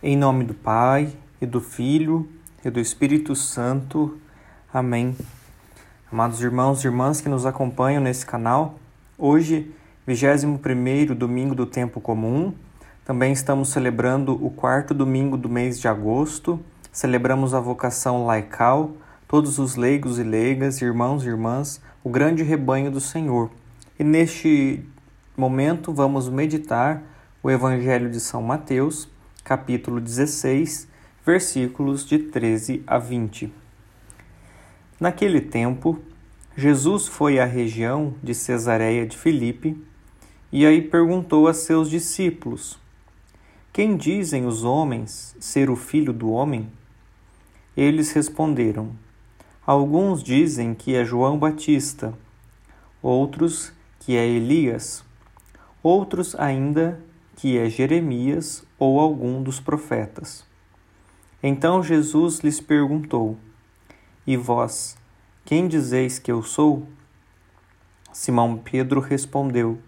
Em nome do Pai, e do Filho, e do Espírito Santo. Amém. Amados irmãos e irmãs que nos acompanham nesse canal, hoje, 21º domingo do tempo comum, também estamos celebrando o quarto domingo do mês de agosto, celebramos a vocação laical, todos os leigos e leigas, irmãos e irmãs, o grande rebanho do Senhor. E neste momento vamos meditar o Evangelho de São Mateus, capítulo 16, versículos de 13 a 20. Naquele tempo, Jesus foi à região de Cesareia de Filipe e aí perguntou a seus discípulos: Quem dizem os homens ser o filho do homem? Eles responderam: Alguns dizem que é João Batista, outros que é Elias, outros ainda que é Jeremias ou algum dos profetas. Então Jesus lhes perguntou: E vós, quem dizeis que eu sou? Simão Pedro respondeu: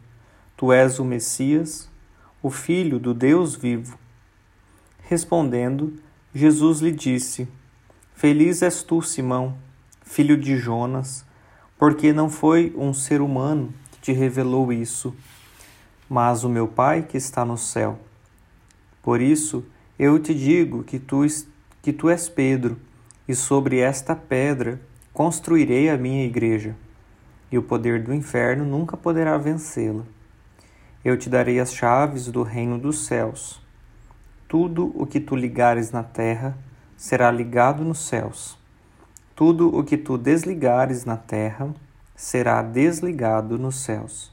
Tu és o Messias, o Filho do Deus vivo. Respondendo, Jesus lhe disse: Feliz és tu, Simão, filho de Jonas, porque não foi um ser humano que te revelou isso mas o meu Pai que está no céu. Por isso eu te digo que tu, que tu és Pedro, e sobre esta pedra construirei a minha igreja, e o poder do inferno nunca poderá vencê-la. Eu te darei as chaves do reino dos céus. Tudo o que tu ligares na terra será ligado nos céus. Tudo o que tu desligares na terra será desligado nos céus.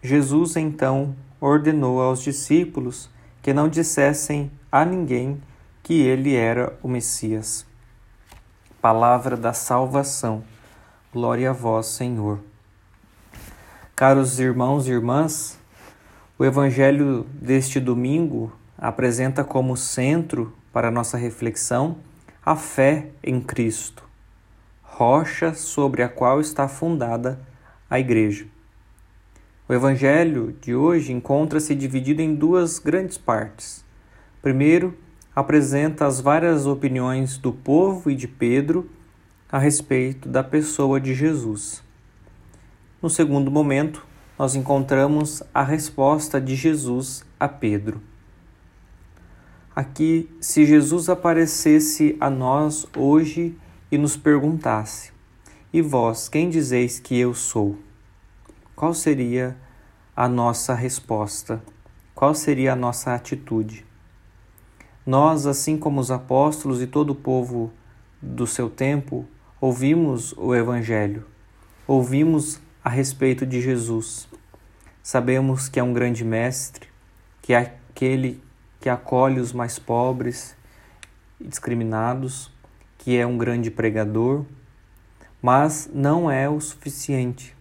Jesus então ordenou aos discípulos que não dissessem a ninguém que ele era o Messias. Palavra da salvação. Glória a vós, Senhor. Caros irmãos e irmãs, o evangelho deste domingo apresenta como centro para nossa reflexão a fé em Cristo, rocha sobre a qual está fundada a Igreja. O Evangelho de hoje encontra-se dividido em duas grandes partes. Primeiro, apresenta as várias opiniões do povo e de Pedro a respeito da pessoa de Jesus. No segundo momento, nós encontramos a resposta de Jesus a Pedro. Aqui, se Jesus aparecesse a nós hoje e nos perguntasse: E vós, quem dizeis que eu sou? Qual seria a nossa resposta? Qual seria a nossa atitude? Nós, assim como os apóstolos e todo o povo do seu tempo, ouvimos o Evangelho, ouvimos a respeito de Jesus. Sabemos que é um grande mestre, que é aquele que acolhe os mais pobres e discriminados, que é um grande pregador, mas não é o suficiente.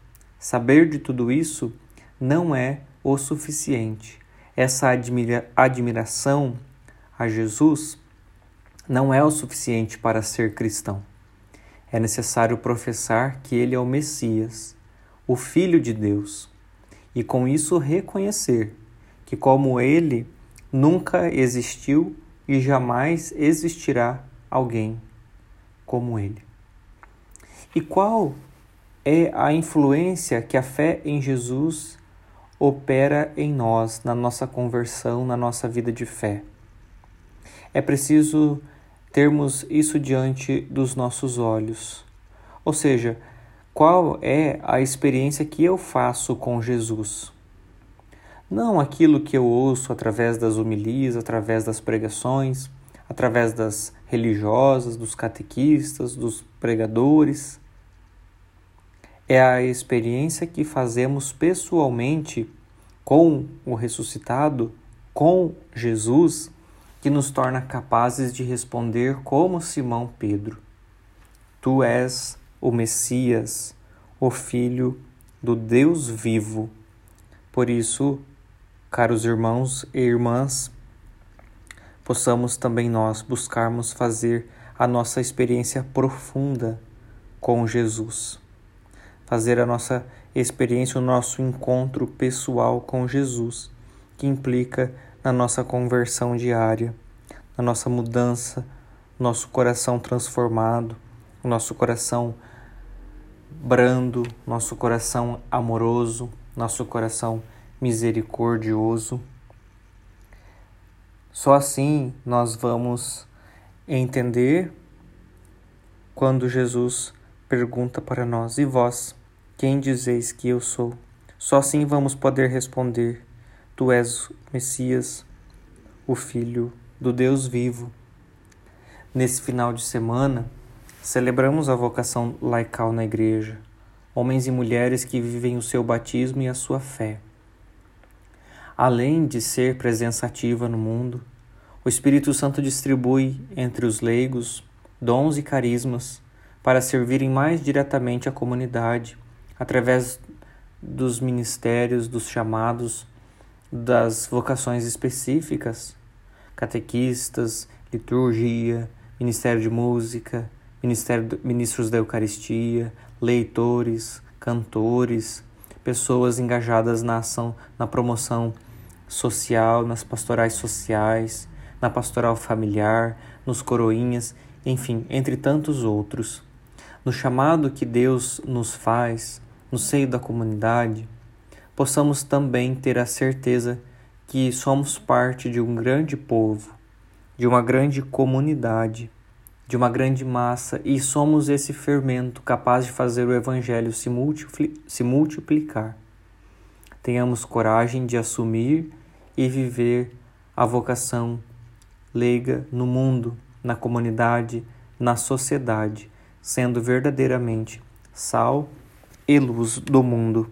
Saber de tudo isso não é o suficiente. Essa admira admiração a Jesus não é o suficiente para ser cristão. É necessário professar que ele é o Messias, o Filho de Deus, e com isso reconhecer que, como ele, nunca existiu e jamais existirá alguém como ele. E qual é a influência que a fé em Jesus opera em nós, na nossa conversão, na nossa vida de fé. É preciso termos isso diante dos nossos olhos. Ou seja, qual é a experiência que eu faço com Jesus? Não aquilo que eu ouço através das homilias, através das pregações, através das religiosas, dos catequistas, dos pregadores é a experiência que fazemos pessoalmente com o ressuscitado, com Jesus, que nos torna capazes de responder como Simão Pedro: Tu és o Messias, o Filho do Deus vivo. Por isso, caros irmãos e irmãs, possamos também nós buscarmos fazer a nossa experiência profunda com Jesus fazer a nossa experiência, o nosso encontro pessoal com Jesus, que implica na nossa conversão diária, na nossa mudança, nosso coração transformado, nosso coração brando, nosso coração amoroso, nosso coração misericordioso. Só assim nós vamos entender quando Jesus pergunta para nós: E vós, quem dizeis que eu sou? Só assim vamos poder responder: Tu és o Messias, o Filho do Deus vivo. Nesse final de semana, celebramos a vocação laical na Igreja, homens e mulheres que vivem o seu batismo e a sua fé. Além de ser presença ativa no mundo, o Espírito Santo distribui entre os leigos dons e carismas para servirem mais diretamente a comunidade através dos ministérios, dos chamados, das vocações específicas, catequistas, liturgia, ministério de música, ministério, ministros da Eucaristia, leitores, cantores, pessoas engajadas na ação, na promoção social, nas pastorais sociais, na pastoral familiar, nos coroinhas, enfim, entre tantos outros. No chamado que Deus nos faz no seio da comunidade, possamos também ter a certeza que somos parte de um grande povo, de uma grande comunidade, de uma grande massa e somos esse fermento capaz de fazer o Evangelho se, se multiplicar. Tenhamos coragem de assumir e viver a vocação leiga no mundo, na comunidade, na sociedade, sendo verdadeiramente sal e luz do mundo.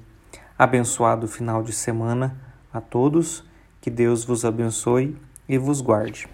Abençoado final de semana a todos, que Deus vos abençoe e vos guarde.